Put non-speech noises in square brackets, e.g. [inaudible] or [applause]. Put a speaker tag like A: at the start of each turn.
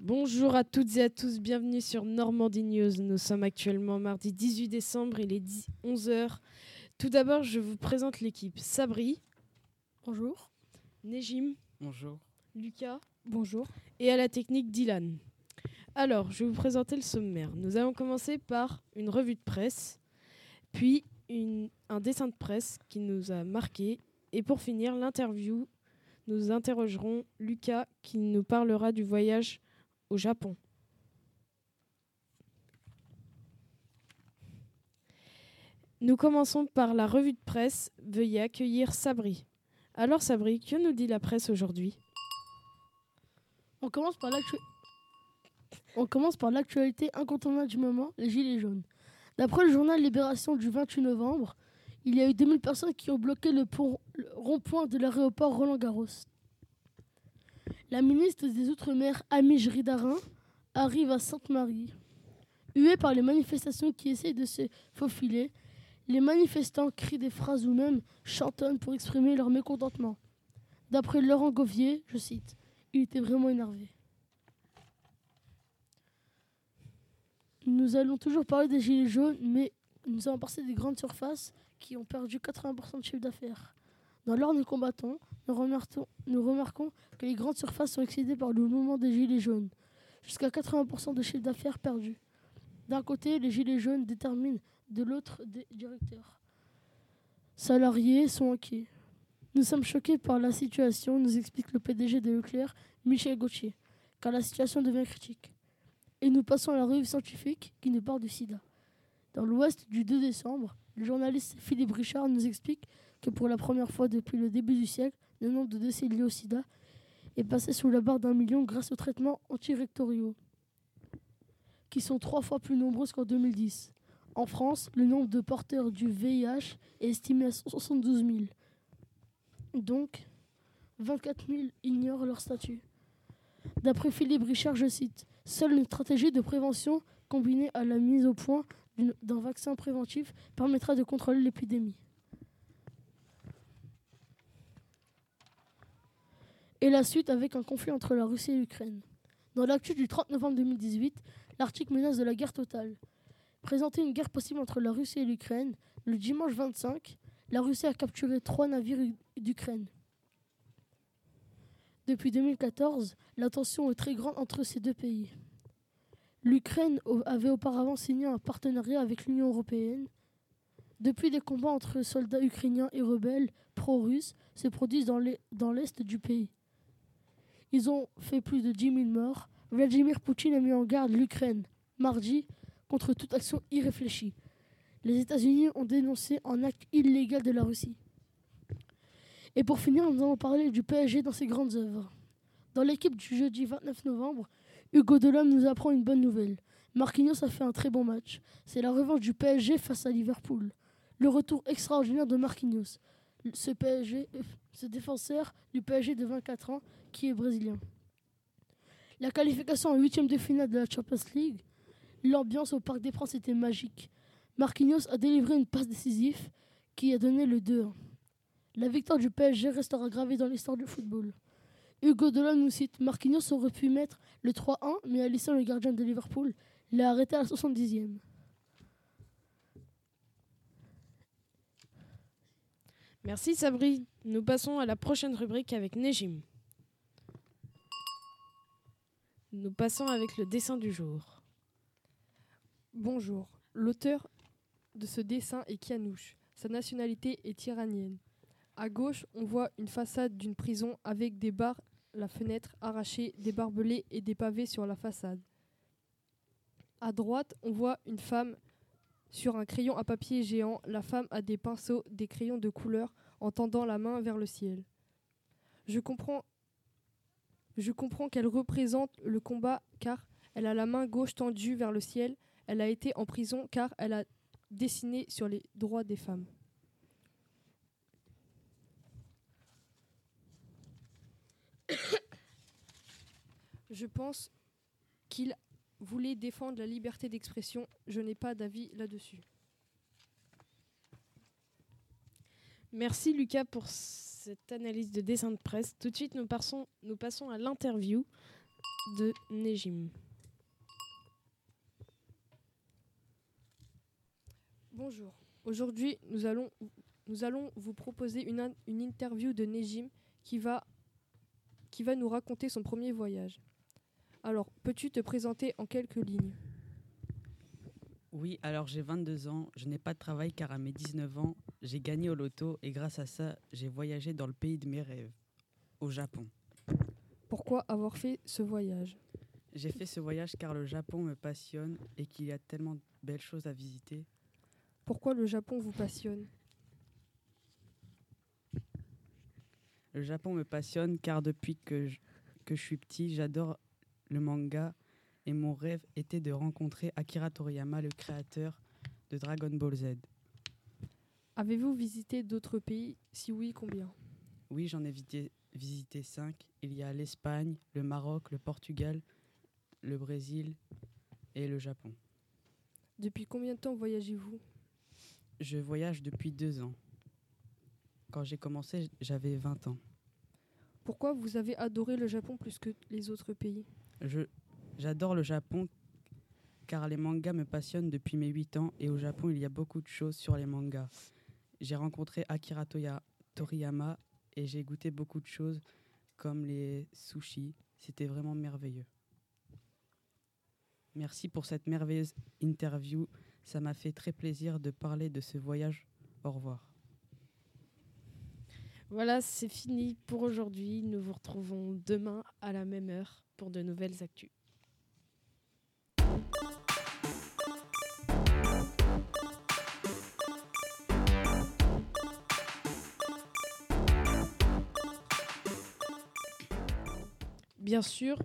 A: Bonjour à toutes et à tous, bienvenue sur Normandie News. Nous sommes actuellement mardi 18 décembre, il est 11h. Tout d'abord, je vous présente l'équipe. Sabri.
B: Bonjour.
A: Nejim.
C: Bonjour.
A: Lucas.
B: Bonjour.
A: Et à la technique, Dylan. Alors, je vais vous présenter le sommaire. Nous allons commencer par une revue de presse, puis un dessin de presse qui nous a marqué, et pour finir, l'interview. Nous interrogerons Lucas qui nous parlera du voyage au Japon. Nous commençons par la revue de presse. Veuillez accueillir Sabri. Alors Sabri, que nous dit la presse aujourd'hui?
B: On commence par l'actualité incontournable du moment, les Gilets jaunes. D'après le journal Libération du 28 novembre, il y a eu 2000 personnes qui ont bloqué le, le rond-point de l'aéroport Roland-Garros. La ministre des Outre-mer, Amige Ridarin, arrive à Sainte-Marie. Huée par les manifestations qui essayent de se faufiler, les manifestants crient des phrases ou même chantonnent pour exprimer leur mécontentement. D'après Laurent Gauvier, je cite, il était vraiment énervé. Nous allons toujours parler des gilets jaunes, mais nous allons passer des grandes surfaces qui ont perdu 80% de chiffre d'affaires. Dans l'ordre nous combattons, nous remarquons, nous remarquons que les grandes surfaces sont excédées par le mouvement des gilets jaunes, jusqu'à 80% de chiffre d'affaires perdu. D'un côté, les gilets jaunes déterminent, de l'autre, des directeurs. Salariés sont inquiets. Nous sommes choqués par la situation, nous explique le PDG de Leclerc, Michel Gauthier, car la situation devient critique. Et nous passons à la revue scientifique qui nous parle du sida. Dans l'ouest du 2 décembre, le journaliste Philippe Richard nous explique que pour la première fois depuis le début du siècle, le nombre de décès liés au sida est passé sous la barre d'un million grâce aux traitements antirectoriaux, qui sont trois fois plus nombreux qu'en 2010. En France, le nombre de porteurs du VIH est estimé à 72 000. Donc, 24 000 ignorent leur statut. D'après Philippe Richard, je cite, Seule une stratégie de prévention combinée à la mise au point d'un vaccin préventif permettra de contrôler l'épidémie. Et la suite avec un conflit entre la Russie et l'Ukraine. Dans l'actu du 30 novembre 2018, l'article menace de la guerre totale. Présenter une guerre possible entre la Russie et l'Ukraine, le dimanche 25, la Russie a capturé trois navires d'Ukraine. Depuis 2014, la tension est très grande entre ces deux pays. L'Ukraine avait auparavant signé un partenariat avec l'Union européenne. Depuis, des combats entre soldats ukrainiens et rebelles pro-russes se produisent dans l'est du pays. Ils ont fait plus de 10 000 morts. Vladimir Poutine a mis en garde l'Ukraine, mardi, contre toute action irréfléchie. Les États-Unis ont dénoncé un acte illégal de la Russie. Et pour finir, nous allons parler du PSG dans ses grandes œuvres. Dans l'équipe du jeudi 29 novembre, Hugo Delhomme nous apprend une bonne nouvelle. Marquinhos a fait un très bon match. C'est la revanche du PSG face à Liverpool. Le retour extraordinaire de Marquinhos. [laughs] Ce défenseur du PSG de 24 ans qui est brésilien. La qualification en huitième de finale de la Champions League, l'ambiance au Parc des Princes était magique. Marquinhos a délivré une passe décisive qui a donné le 2-1. La victoire du PSG restera gravée dans l'histoire du football. Hugo Delhomme nous cite Marquinhos aurait pu mettre le 3-1, mais Alisson, le gardien de Liverpool, l'a arrêté à la 70e.
A: Merci Sabri. Nous passons à la prochaine rubrique avec Nejim. Nous passons avec le dessin du jour.
D: Bonjour. L'auteur de ce dessin est Kianouche. Sa nationalité est iranienne. À gauche, on voit une façade d'une prison avec des barres, la fenêtre arrachée, des barbelés et des pavés sur la façade. À droite, on voit une femme sur un crayon à papier géant. La femme a des pinceaux, des crayons de couleur en tendant la main vers le ciel. Je comprends je comprends qu'elle représente le combat car elle a la main gauche tendue vers le ciel. Elle a été en prison car elle a dessiné sur les droits des femmes. [coughs] Je pense qu'il voulait défendre la liberté d'expression. Je n'ai pas d'avis là-dessus.
A: Merci Lucas pour cette analyse de dessin de presse. Tout de suite, nous, passons, à l'interview de Nejim.
D: Bonjour. Aujourd'hui, nous allons, vous proposer une, in- une interview de Nejim qui va nous raconter son premier voyage. Alors, peux-tu te présenter en quelques lignes?
C: Oui, alors j'ai 22 ans, je n'ai pas de travail car à mes 19 ans, j'ai gagné au loto et grâce à ça, j'ai voyagé dans le pays de mes rêves, au Japon.
D: Pourquoi avoir fait ce voyage?
C: J'ai fait ce voyage car le Japon me passionne et qu'il y a tellement de belles choses à visiter.
D: Pourquoi le Japon vous passionne?
C: Le Japon me passionne car depuis que je, que je suis petit, j'adore le manga et mon rêve était de rencontrer Akira Toriyama, le créateur de Dragon Ball Z.
D: Avez-vous visité d'autres pays? Si oui, combien?
C: Oui, j'en ai visité, visité cinq. Il y a l'Espagne, le Maroc, le Portugal, le Brésil et le Japon.
D: Depuis combien de temps voyagez-vous?
C: Je voyage depuis deux ans. Quand j'ai commencé, j'avais 20 ans.
D: Pourquoi vous avez adoré le Japon plus que les autres pays?
C: J'adore le Japon car les mangas me passionnent depuis mes 8 ans et au Japon, il y a beaucoup de choses sur les mangas. J'ai rencontré Akira Toya- Toriyama et j'ai goûté beaucoup de choses comme les sushis. C'était vraiment merveilleux. Merci pour cette merveilleuse interview. Ça m'a fait très plaisir de parler de ce voyage. Au revoir.
A: Voilà, c'est fini pour aujourd'hui. Nous vous retrouvons demain à la même heure pour de nouvelles actus. Bien sûr,